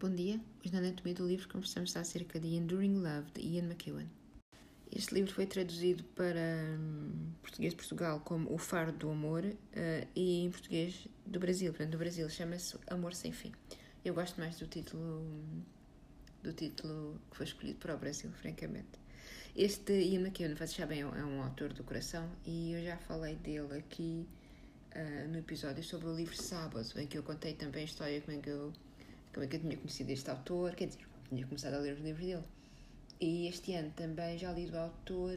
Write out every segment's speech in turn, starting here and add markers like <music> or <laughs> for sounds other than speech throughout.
Bom dia, hoje na Anatomia do Livro conversamos acerca de Enduring Love, de Ian McEwan. Este livro foi traduzido para hum, português de Portugal como O Faro do Amor uh, e em português do Brasil, portanto, do Brasil chama-se Amor Sem Fim. Eu gosto mais do título do título que foi escolhido para o Brasil, francamente. Este Ian McEwan, vocês sabem, é um autor do coração e eu já falei dele aqui uh, no episódio sobre o livro Sábado, em que eu contei também a história como é que eu, como é que eu tinha conhecido este autor, quer dizer, tinha começado a ler os livros dele. E este ano também já li do autor,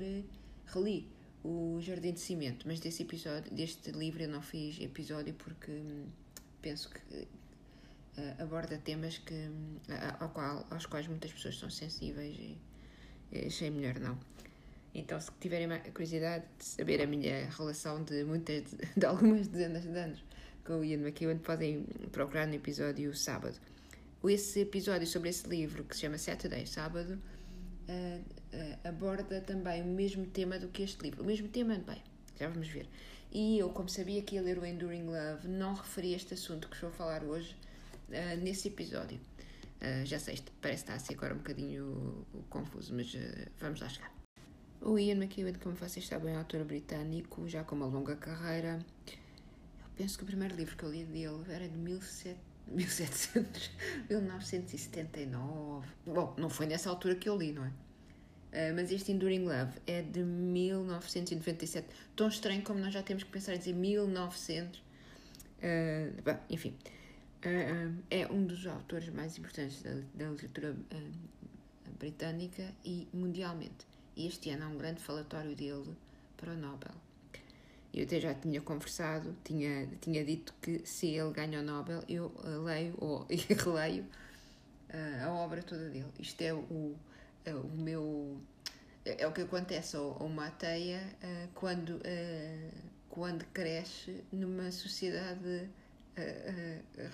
reli o Jardim de Cimento, mas desse episódio, deste livro eu não fiz episódio porque hum, penso que uh, aborda temas que, uh, ao qual, aos quais muitas pessoas são sensíveis e achei melhor não. Então, se tiverem curiosidade de saber a minha relação de muitas, <laughs> de algumas dezenas de anos com o Ian McEwan, podem procurar no episódio sábado. Esse episódio sobre esse livro, que se chama Saturday, sábado, uh, uh, aborda também o mesmo tema do que este livro. O mesmo tema, bem, já vamos ver. E eu, como sabia que ia ler o Enduring Love, não referi este assunto que estou a falar hoje uh, nesse episódio. já sei, parece estar a ser agora um bocadinho confuso, mas vamos lá chegar. O Ian McEwan, como vocês sabem, é um autor britânico, já com uma longa carreira. Eu penso que o primeiro livro que eu li dele era de 1700, 1979. <laughs> Bom, não foi nessa altura que eu li, não é? Uh, mas este Enduring Love é de 1997. Tão estranho como nós já temos que pensar em dizer 1900. Uh, bom, enfim, uh, é um dos autores mais importantes da, da literatura britânica e mundialmente. E este ano há um grande falatório dele para o Nobel. Eu até já tinha conversado, tinha, tinha dito que se ele ganha o Nobel, eu leio ou <laughs> releio uh, a obra toda dele. Isto é o, é o meu. É o que acontece a uma ateia uh, quando, uh, quando cresce numa sociedade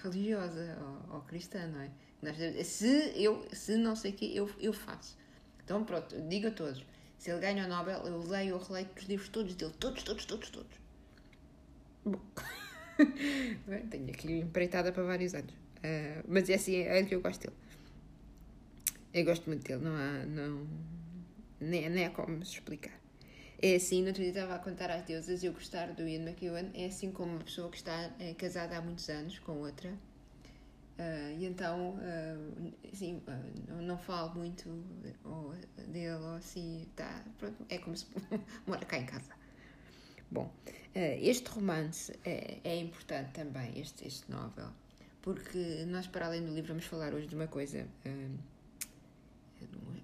religiosa ou, ou, cristã, não é? Se eu se não sei o que, eu, eu faço. Então, pronto, digo a todos: se ele ganha o Nobel, eu leio ou releio os livros todos dele. Todos, todos, todos, todos. Bom. <laughs> Tenho aqui empreitada para vários anos. Uh, mas é assim, é que eu gosto dele. Eu gosto muito dele, não há. Não, nem, nem há como explicar. É assim, no outro dia estava a contar às deusas, eu gostar do Ian McEwan é assim como uma pessoa que está é, casada há muitos anos com outra Uh, e então, uh, assim, uh, não falo muito ou, dele ou assim, tá, pronto, é como se <laughs> mora cá em casa. Bom, este romance é, é, importante também, este, este novel, porque nós, para além do livro, vamos falar hoje de uma coisa,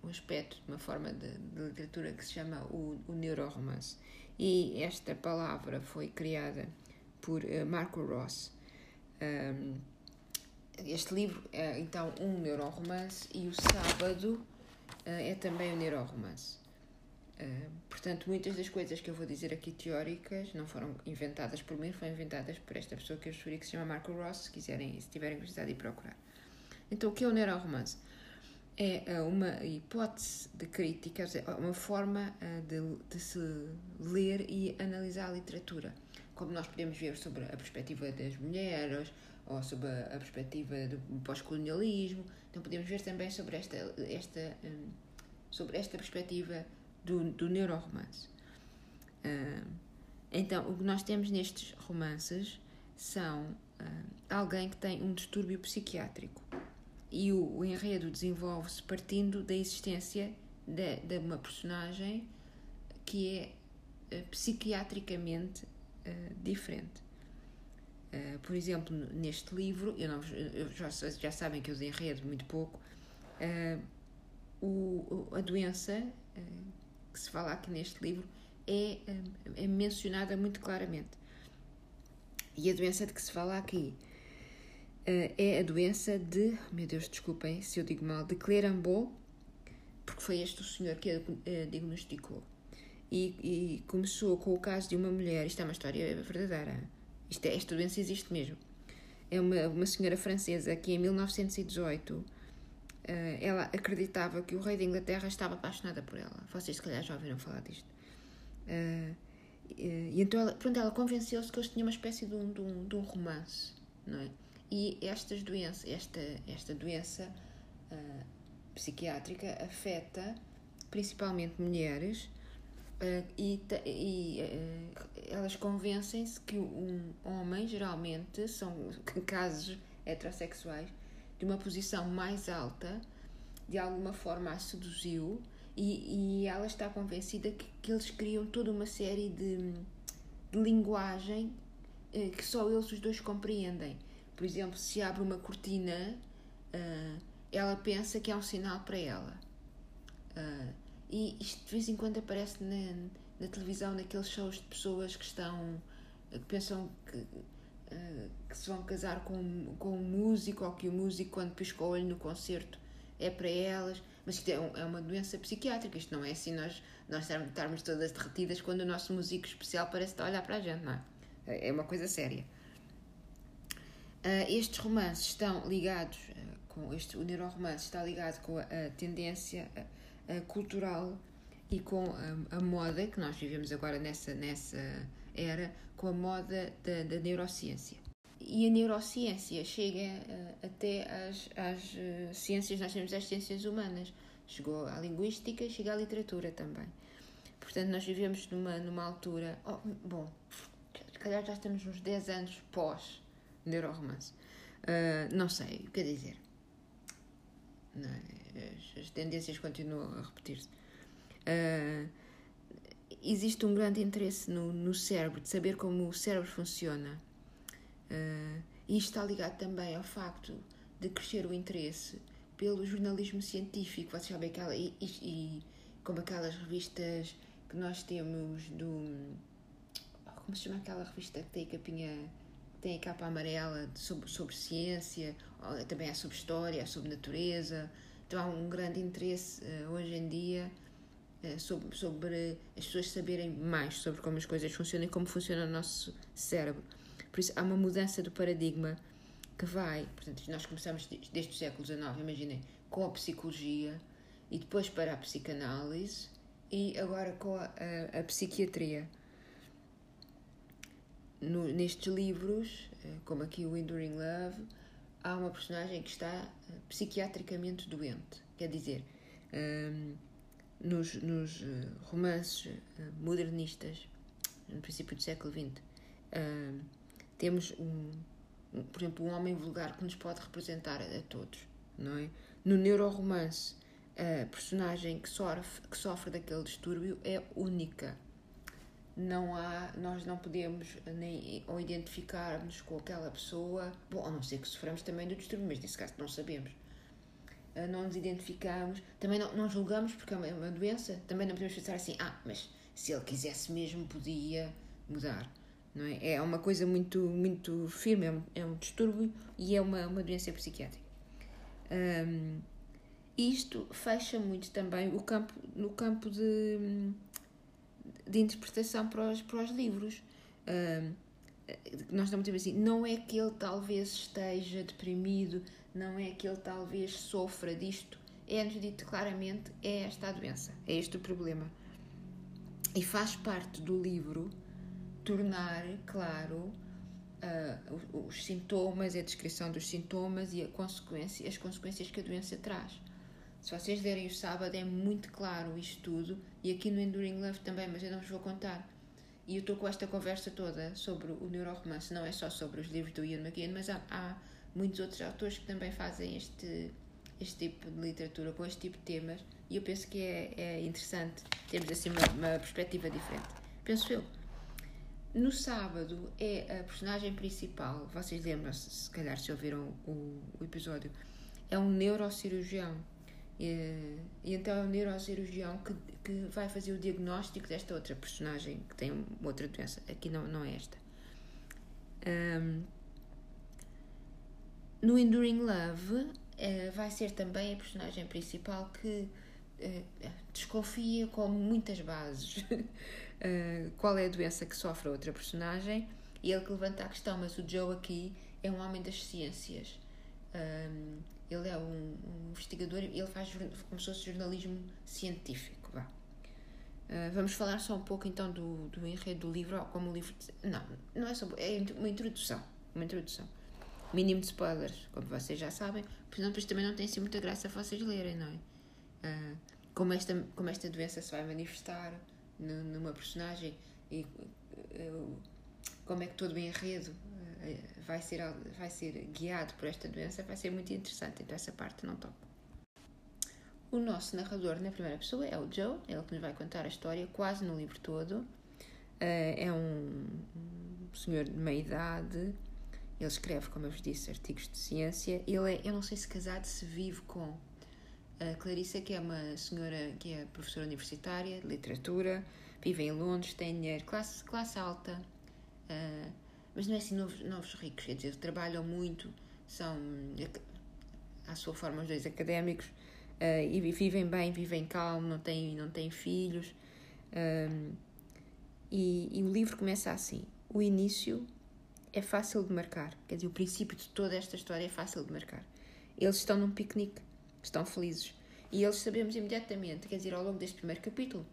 um aspecto, uma forma de, de literatura que se chama o, o neuroromance. E esta palavra foi criada por Marco Ross. Um, este livro é então um neuroromance e o sábado uh, é também um neuroromance. Uh, portanto, muitas das coisas que eu vou dizer aqui teóricas não foram inventadas por mim, foram inventadas por esta pessoa que eu escolhi que se chama Marco Ross, se quiserem, se tiverem curiosidade de procurar. Então, o que é o neuroromance? É uh, uma hipótese de crítica, uma forma de, de se ler e analisar a literatura. Como nós podemos ver sobre a perspectiva das mulheres, ou sobre a, perspectiva do pós-colonialismo. Então podemos ver também sobre esta, esta, um, sobre esta perspectiva do, do neuroromance. Um, então, o que nós temos nestes romances são um, alguém que tem um distúrbio psiquiátrico e o, o enredo desenvolve-se partindo da existência de, de uma personagem que é uh, psiquiatricamente uh, diferente. Uh, por exemplo, neste livro, eu, não, eu já, já sabem que eu enredo muito pouco, uh, o, a doença uh, que se fala aqui neste livro é, é mencionada muito claramente. E a doença de que se fala aqui é a doença de, meu Deus, desculpem se eu digo mal, de Clerambault, porque foi este o senhor que a diagnosticou. E, e começou com o caso de uma mulher, isto é uma história verdadeira, isto é, esta doença existe mesmo. É uma, uma senhora francesa que em 1918 uh, eh, ela acreditava que o rei da Inglaterra estava apaixonada por ela. Vocês se calhar já ouviram falar disto. Uh, e então ela, pronto, ela convenceu-se que eles tinham uma espécie de um, de um, de um romance, não é? E estas doenças, esta, esta doença uh, psiquiátrica afeta principalmente mulheres uh, e, e uh, elas convencem-se que um homem, geralmente, são <laughs> casos heterossexuais, de uma posição mais alta, de alguma forma a seduziu e, e ela está convencida que, que eles criam toda uma série de, de linguagem uh, que só eles os dois compreendem. Por exemplo, se abre uma cortina, ela pensa que é um sinal para ela. E isto de vez em quando aparece na, na televisão, naqueles shows de pessoas que estão. que pensam que, uh, que se vão casar com, com um músico ou que o músico, quando pisca o olho no concerto, é para elas. Mas isto é, um, é uma doença psiquiátrica, isto não é assim nós, nós estarmos todas derretidas quando o nosso músico especial parece estar a olhar para a gente, não é? É uma coisa séria. Uh, estes romances estão ligados, uh, com este, o neuroromance está ligado com a, a tendência uh, cultural e com a, a, moda, que nós vivemos agora nessa, nessa era, com a moda da, da neurociência. E a neurociência chega até às, às ciências, nós temos as ciências humanas, chegou à linguística, chega à literatura também. Portanto, nós vivemos numa, numa altura, oh, bom, se calhar já estamos uns 10 anos pós neuroromance. Uh, não sei, o que dizer. Não, é? As, as, tendências continuam a repetir-se. Uh, existe um grande interesse no, no cérebro, de saber como o cérebro funciona. Uh, e isto está ligado também ao facto de crescer o interesse pelo jornalismo científico. Vocês sabem aquela. E, e, e como aquelas revistas que nós temos do. Como se chama aquela revista que tem a capinha tem a capa amarela sobre, sobre ciência, também é sobre história, é sobre natureza. Então há um grande interesse uh, hoje em dia uh, sobre, sobre as pessoas saberem mais sobre como as coisas funcionam e como funciona o nosso cérebro. Por isso há uma mudança do paradigma que vai, portanto, nós começamos desde o século XIX, imaginem, com a psicologia e depois para a psicanálise e agora com a, a, a psiquiatria no, nestes livros, eh, como aqui o Enduring Love, há uma personagem que está eh, psiquiatricamente doente. Quer dizer, um, ehm, nos, nos eh, romances modernistas, no princípio do século XX, um, ehm, temos, um, um, por exemplo, um homem vulgar que nos pode representar a, a todos, não é? No neuroromance, a personagem que sofre, que sofre daquele distúrbio é única não há, nós não podemos nem ou identificarmos com aquela pessoa, bom, a não ser que soframos também do distúrbio, mas nesse caso não sabemos. Ah, não nos identificamos, também não, não julgamos porque é é uma doença, também não podemos pensar assim, ah, mas se ele quisesse mesmo podia mudar. Não é? é uma coisa muito, muito firme, é um, é um distúrbio e é uma, uma doença psiquiátrica. Um, isto fecha muito também o campo, no campo de de interpretação para os, para os livros. Uh, nós estamos dizer assim, não é que ele talvez esteja deprimido, não é que ele talvez sofra disto, é-nos dito claramente, é esta a doença, é este o problema. E faz parte do livro tornar claro uh, os, os, sintomas, a descrição dos sintomas e a consequência, as consequências que a doença traz. Se vocês lerem o sábado, é muito claro isto tudo, e aqui no Enduring Love também, mas eu não vos vou contar. E eu estou com esta conversa toda sobre o neuroromance, não é só sobre os livros do Ian McKean, mas há, há muitos outros autores que também fazem este, este tipo de literatura, com este tipo de temas, e eu penso que é, é interessante termos assim uma, uma perspectiva diferente. Penso eu. No sábado é a personagem principal, vocês lembram-se, se calhar se ouviram o, o episódio, é um neurocirurgião e, e, então é o neurocirurgião que, que vai fazer o diagnóstico desta outra personagem que tem outra doença. Aqui não, não é esta. Um, no Enduring Love uh, vai ser também a personagem principal que uh, desconfia com muitas bases <laughs> qual é a doença que sofre a outra personagem e ele que levanta a questão, mas o Joe aqui é um homem das ciências. Ele é um, um investigador e ele faz como se fosse jornalismo científico. Vá. Uh, vamos falar só um pouco então do, do enredo do livro, como o livro. Não, não é só. É uma introdução. Uma introdução. mínimo de spoilers, como vocês já sabem, porque depois também não tem assim muita graça vocês lerem, não é? Uh, como, esta, como esta doença se vai manifestar numa personagem e uh, como é que todo o enredo vai, ser, vai ser guiado por esta doença, vai ser muito interessante, então essa parte não toco. O nosso narrador na primeira pessoa é o Joe, ele que nos vai contar a história quase no livro todo. é um, um senhor de meia idade, ele escreve, como eu vos disse, artigos de ciência. Ele é, eu não sei se casado, se vive com a Clarissa, que é uma senhora que é professora universitária de literatura, vive em Londres, tem dinheiro, classe, classe alta, uh, mas não é assim novos, novos ricos, quer dizer, trabalham muito, são, à sua forma, os dois académicos, uh, e vivem bem, vivem calmo, não têm, não têm filhos. Um, ah, e, e o livro começa assim: o início é fácil de marcar. Quer dizer, o princípio de toda esta história é fácil de marcar. Eles estão num piquenique, estão felizes. E eles sabemos imediatamente, quer dizer, ao longo deste primeiro capítulo,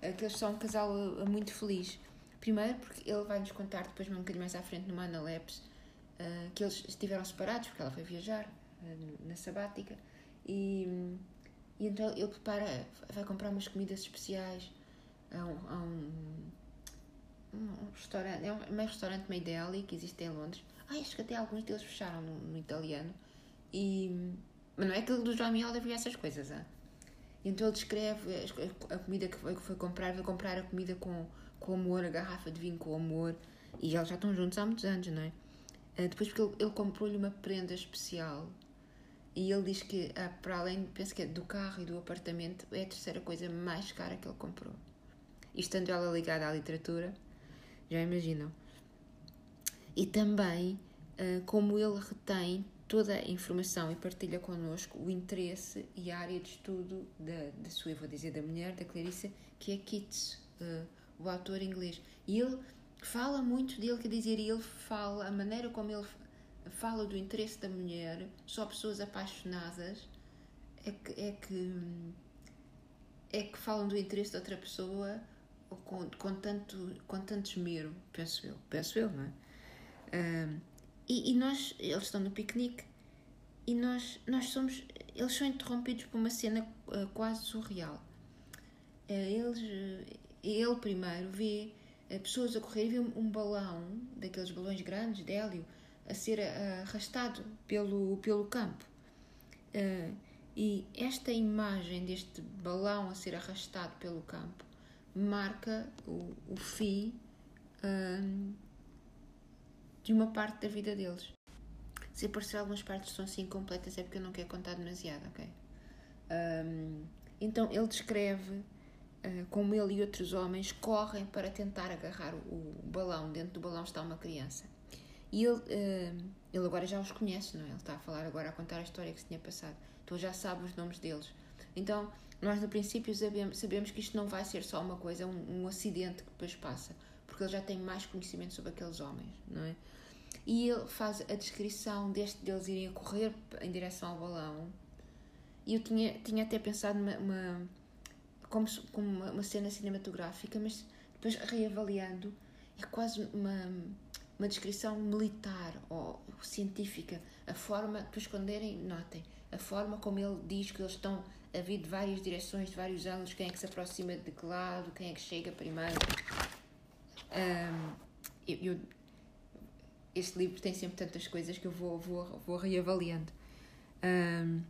eh, que eles são um casal eh, muito feliz. Primeiro, porque ele vai nos contar depois, um bocadinho mais à frente, numa Analepse, eh, que eles estiveram separados, porque ela foi viajar na sabática. E, e então ele prepara, vai comprar umas comidas especiais a um, a um um restaurante, é um meio restaurante meio deli que existe em Londres. Ah, acho que até alguns deles fecharam no, no italiano. E, mas não é aquele do Jamie Oliver e essas coisas, ah? Então ele descreve a comida que foi, que foi comprar, foi comprar a comida com, com amor, a garrafa de vinho com amor. E eles já estão juntos há muitos anos, não é? Uh, depois porque ele, ele comprou-lhe uma prenda especial e ele diz que, ah, para além, penso que é do carro e do apartamento, é a terceira coisa mais cara que ele comprou. E estando ela ligada à literatura, já imaginam? E também uh, como ele retém toda a informação e partilha connosco o interesse e a área de estudo da, da sua, vou dizer, da mulher, da Clarissa, que é Keats, uh, o autor inglês. E ele fala muito dele, quer dizer, ele fala, a maneira como ele fala do interesse da mulher, só pessoas apaixonadas é que, é que, é que falam do interesse de outra pessoa com, com, tanto, com tanto esmero, penso eu, penso eu, não é? Um, e, e, nós, eles estão no piquenique e nós, nós somos, eles são interrompidos por uma cena uh, quase surreal. Uh, eles, ele primeiro vê pessoas a correr e vê um, balão, daqueles balões grandes de hélio, a ser arrastado pelo, pelo campo. e esta imagem deste balão a ser arrastado pelo campo marca o, o fim um, de uma parte da vida deles. Se aparecer algumas partes que são assim incompletas é porque eu não quero contar demasiado, ok? Um, então ele descreve como ele e outros homens correm para tentar agarrar o, balão. Dentro do balão está uma criança. E ele, uh, ele agora já os conhece, não é? Ele está a falar agora, a contar a história que se tinha passado. Então já sabe os nomes deles. Então nós no princípio sabemos, sabemos que isto não vai ser só uma coisa, um, um acidente que depois passa, porque ele já tem mais conhecimento sobre aqueles homens, não é? E ele faz a descrição deste deles irem a correr em direção ao balão. E eu tinha, tinha até pensado numa, uma, como, como uma, uma, cena cinematográfica, mas depois reavaliando, é quase uma, uma descrição militar ou científica. A forma, depois quando derem, notem, a forma como ele diz que eles estão a vir de várias direções, de vários ângulos, quem é que se aproxima de que lado, quem é que chega primeiro. Um, eu, eu, este livro tem sempre tantas coisas que eu vou, vou, vou reavaliando. Um,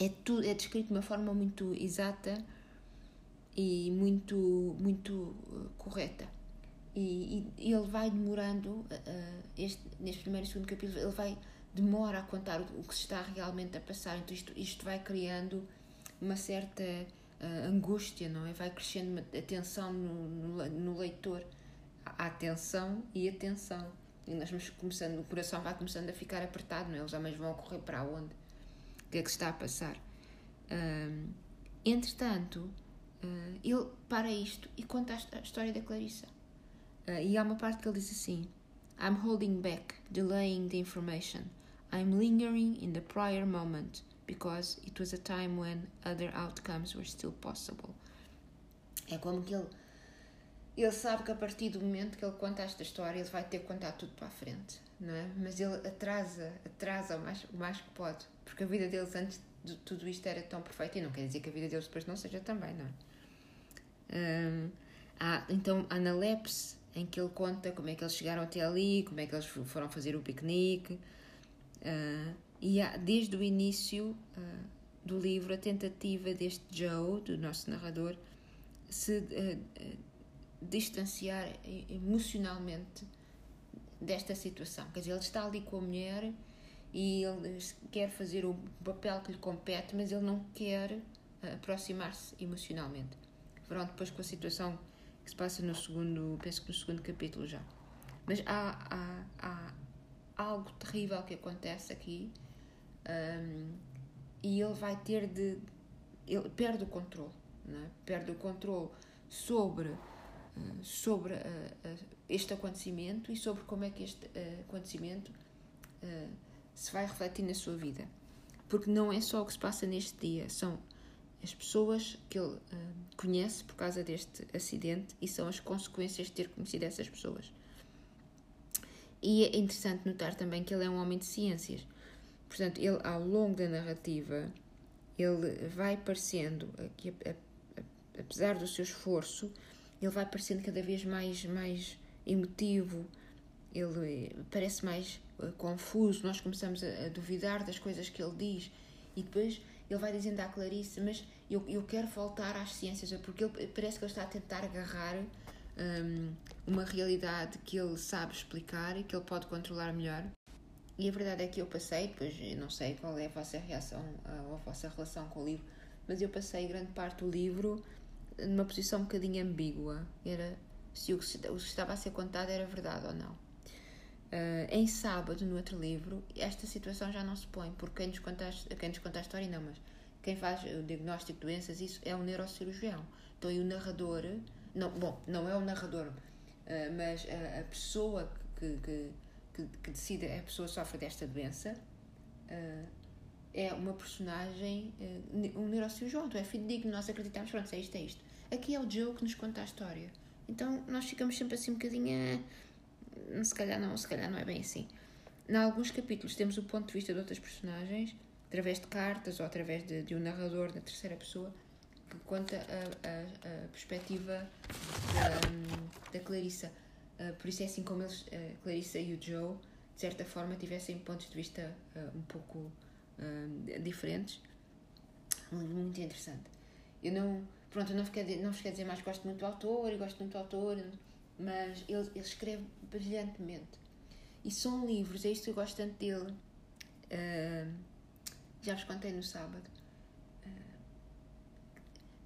é, tudo, é descrito de uma forma muito exata e muito, muito uh, correta. E, e, ele vai demorando, uh, este, neste primeiro e segundo capítulo, ele vai demora a contar o, que se está realmente a passar. Então isto, isto vai criando uma certa uh, angústia, não é? Vai crescendo a tensão no, no, no leitor. A atenção e a tensão. E nós vamos começando, o coração vai começando a ficar apertado, não é? Os homens vão correr para onde? O que é que se está a passar? Uh, entretanto, uh, ele para isto e conta a, a história da Clarissa. Uh, e há uma parte que ele diz assim: I'm holding back, delaying the information. I'm lingering in the prior moment because it was a time when other outcomes were still possible. É como que ele ele sabe que a partir do momento que ele conta esta história, ele vai ter que contar tudo para a frente, não é? Mas ele atrasa, atrasa o mais, o mais que pode, porque a vida deles antes de tudo isto era tão perfeita e não quer dizer que a vida deles depois não seja também, não é? Hum, há, então, há na Lepse, em que ele conta como é que eles chegaram até ali, como é que eles foram fazer o piquenique, uh, e há, desde o início uh, do livro, a tentativa deste Joe, do nosso narrador, se uh, distanciar emocionalmente desta situação. Quer dizer, ele está ali com a mulher e ele quer fazer o papel que lhe compete, mas ele não quer aproximar-se emocionalmente. Pronto, depois com a situação que se passa no segundo, penso que no segundo capítulo já. Mas há, há, há algo terrível que acontece aqui um, e ele vai ter de. Ele perde o controle, é? perde o controle sobre, uh, sobre uh, uh, este acontecimento e sobre como é que este acontecimento se vai refletir na sua vida. Porque não é só o que se passa neste dia, são as pessoas que ele conhece por causa deste acidente e são as consequências de ter conhecido essas pessoas. E é interessante notar também que ele é um homem de ciências. Portanto, ele, ao longo da narrativa, ele vai parecendo, que, apesar do seu esforço, ele vai parecendo cada vez mais, mais emotivo, ele parece mais uh, confuso, nós começamos a, a, duvidar das coisas que ele diz e depois ele vai dizendo à Clarice, mas eu, eu quero voltar às ciências, porque ele, parece que ele está a tentar agarrar um, uma realidade que ele sabe explicar e que ele pode controlar melhor. E a verdade é que eu passei, depois não sei qual é a vossa reação ou a vossa relação com o livro, mas eu passei grande parte do livro numa posição um bocadinho ambígua. Era se o que estava a ser contado era verdade ou não. Uh, em sábado, no outro livro, esta situação já não se põe, porque quem nos conta, quem nos conta a história não, mas quem faz o diagnóstico de doenças, isso é um neurocirurgião. Então, e o narrador não, bom, não é o narrador, uh, mas a, a pessoa que, que, que, que, decide, a pessoa sofre desta doença, uh, é uma personagem, um neurocirurgião, então é fidedigno, nós acreditamos, pronto, é isto, é isto. Aqui é o Joe que nos conta a história. Então nós ficamos sempre assim um bocadinho. Se calhar não, se calhar não é bem assim. Em alguns capítulos temos o ponto de vista de outras personagens, através de cartas ou através de, de um narrador na terceira pessoa, que conta a, a, a perspectiva da, da Clarissa. Uh, por isso é assim como eles, a Clarissa e o Joe, de certa forma, tivessem pontos de vista uh, um pouco uh, diferentes. Um livro muito interessante. Eu não, pronto, eu não fiquei, não fiquei a dizer mais gosto muito do autor gosto muito do autor, mas ele, ele escreve brilhantemente. E são livros, é isto que eu gosto tanto dele. já vos contei no sábado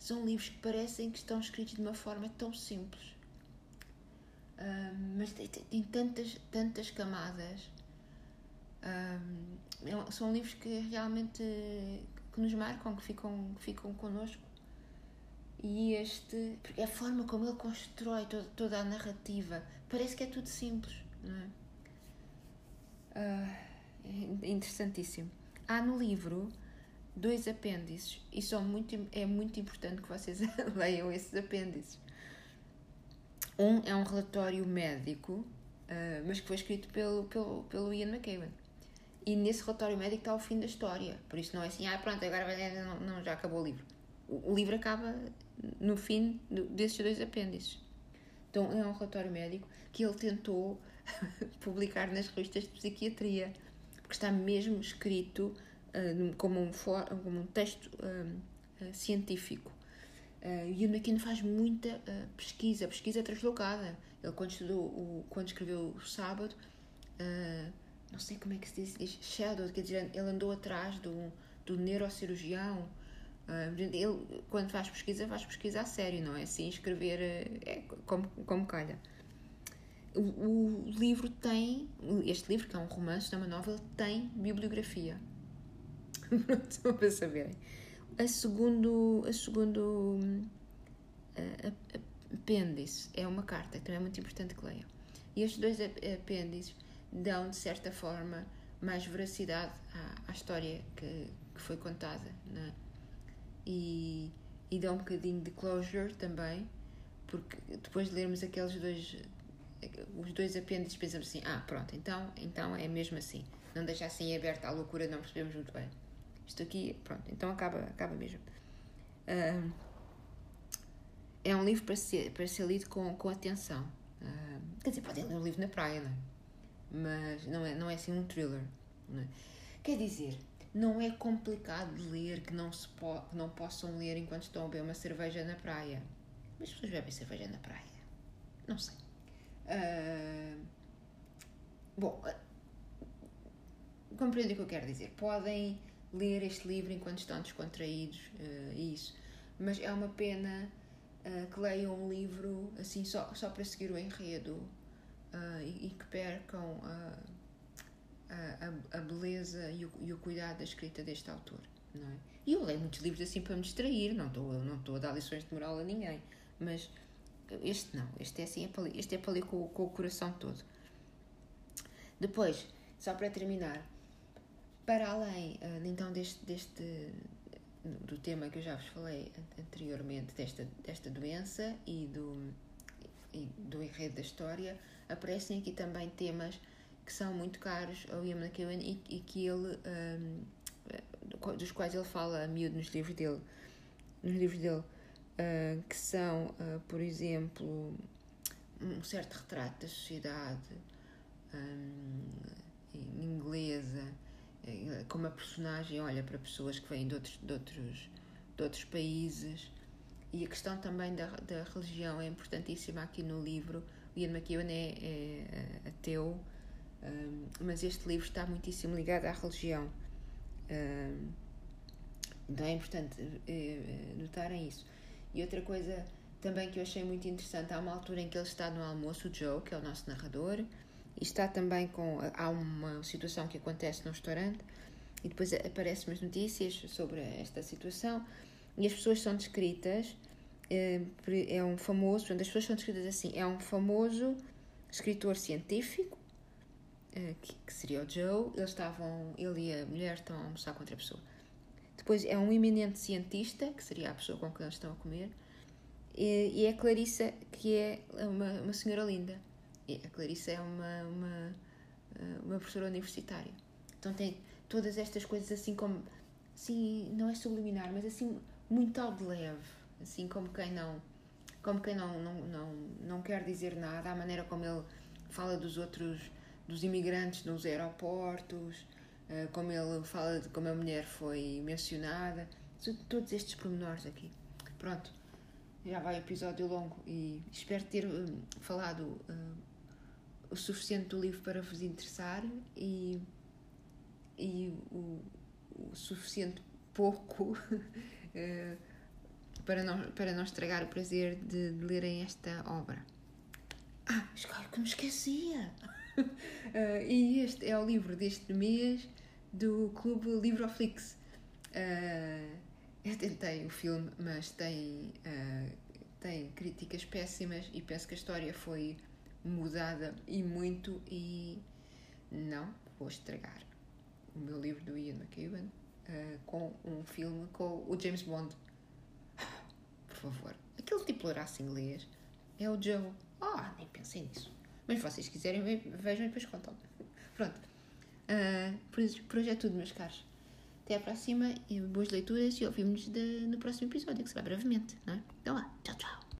são livros que parecem que estão escritos de uma forma tão simples, um, mas tem, tem, tantas, tantas camadas. Um, são livros que realmente que nos marcam, que ficam, que ficam connosco. E este, a forma como ele constrói toda, toda a narrativa, parece que é tudo simples, não é? Uh, interessantíssimo. Há no livro dois apêndices e são muito, é muito importante que vocês <laughs> leiam esses apêndices. Um é um relatório médico, uh, mas que foi escrito pelo, pelo, pelo Ian McEwan. E nesse relatório médico está o fim da história. Por isso não é assim, ah, pronto, agora não, não, já acabou o livro. O, livro acaba no fim desses dois apêndices. Então é um relatório médico que ele tentou <laughs> publicar nas revistas de psiquiatria, porque está mesmo escrito uh, como, um como um texto uh, científico. Uh, e o McKinnon faz muita pesquisa, pesquisa translocada. Ele, quando, estudou o, quando escreveu o Sábado, não sei como é que se diz, diz shadow, quer dizer, ele andou atrás do, do neurocirurgião. Ele, quando faz pesquisa, faz pesquisa a sério, não é assim escrever é, como, como calha. O, o, livro tem, este livro, que é um romance, é uma novela, tem bibliografia. <laughs> só para saberem. A segundo, a segundo apêndice é uma carta, que também é muito importante que leiam. E estes dois apêndices dão, de certa forma, mais veracidade à, à história que, que foi contada. Né? E, e dão um bocadinho de closure também, porque depois de lermos aqueles dois os dois apêndices pensamos assim, ah, pronto, então, então é mesmo assim. Não deixa assim aberta à loucura, não percebemos muito bem. Isto aqui, pronto, então acaba, acaba mesmo. Uh, é um livro para ser, para ser lido com, com atenção. Uh, quer dizer, podem ler um livro na praia, não é? Mas não é, não é assim um thriller. É? Quer dizer, não é complicado de ler que não, se po que não possam ler enquanto estão a beber uma cerveja na praia. Mas as pessoas bebem cerveja na praia? Não sei. Uh, bom, uh, compreendo o que eu quero dizer. Podem ler este livro enquanto estão descontraídos, uh, isso. Mas é uma pena uh, que leiam um livro assim só, só para seguir o enredo uh, e, e, que percam a, a, beleza e o, e o, cuidado da escrita deste autor. Não é? E eu leio muitos livros assim para me distrair, não estou, não estou a dar lições de moral a ninguém, mas este não, este é assim, é para ler, este é para ler com, com o coração todo. Depois, só para terminar, para além uh, então deste, deste do tema que eu já vos falei anteriormente, desta, desta doença e do, e do enredo da história, aparecem aqui também temas que são muito caros ao Ian McEwan e, e que ele um, dos quais ele fala a miúdo nos livros dele nos livros dele uh, que são uh, por exemplo um certo retrato da sociedade um, inglesa eh, como a personagem olha para pessoas que vêm de outros, de outros, de outros países. E a questão também da, da religião é importantíssima aqui no livro. O Ian McEwan é, é, é ateu, mas este livro está muitíssimo ligado à religião. Então é importante é, notarem isso. E outra coisa também que eu achei muito interessante, há uma altura em que ele está no almoço, o Joe, que é o nosso narrador, e está também com. Há uma situação que acontece no restaurante e depois aparecem umas notícias sobre esta situação e as pessoas são descritas. Eh, é um famoso, as pessoas são descritas assim: é um famoso escritor científico, eh, que seria o Joe. Eles estavam, ele e a mulher estão a almoçar com outra pessoa. Depois é um eminente cientista, que seria a pessoa com quem eles estão a comer. E, é a Clarissa, que é uma, uma senhora linda. E a Clarissa é uma, uma, eh, uma professora universitária. Então tem todas estas coisas assim como. Assim, não é subliminar, mas assim, muito ao de leve. Assim como quem não. Como quem não, não, não, não quer dizer nada, a maneira como ele fala dos outros, dos imigrantes nos aeroportos, eh, como ele fala de como a mulher foi mencionada, todos estes pormenores aqui. Pronto, já vai episódio longo e espero ter um, falado um, o suficiente do livro para vos interessar e, e o, o suficiente pouco <laughs> eh, para, não, para não estragar o prazer de, de lerem esta obra. Ah, escolho que me esquecia! <laughs> uh, <laughs> e este é o livro deste mês do Clube Livroflix. Uh, eu tentei o filme, mas tem, uh, tem críticas péssimas e penso que a história foi mudada e muito e não vou estragar o meu livro do Ian McEwan uh, com um filme com o James Bond. Por favor, aquele tipo de inglês é o Joe. Ah, oh, nem pensei nisso. Mas vocês quiserem, vejam e depois contam. Pronto. Uh, por, por hoje é tudo, meus caros. Até à próxima, boas leituras e ouvimos-nos no próximo episódio, que será brevemente, não é? Então lá, tchau, tchau.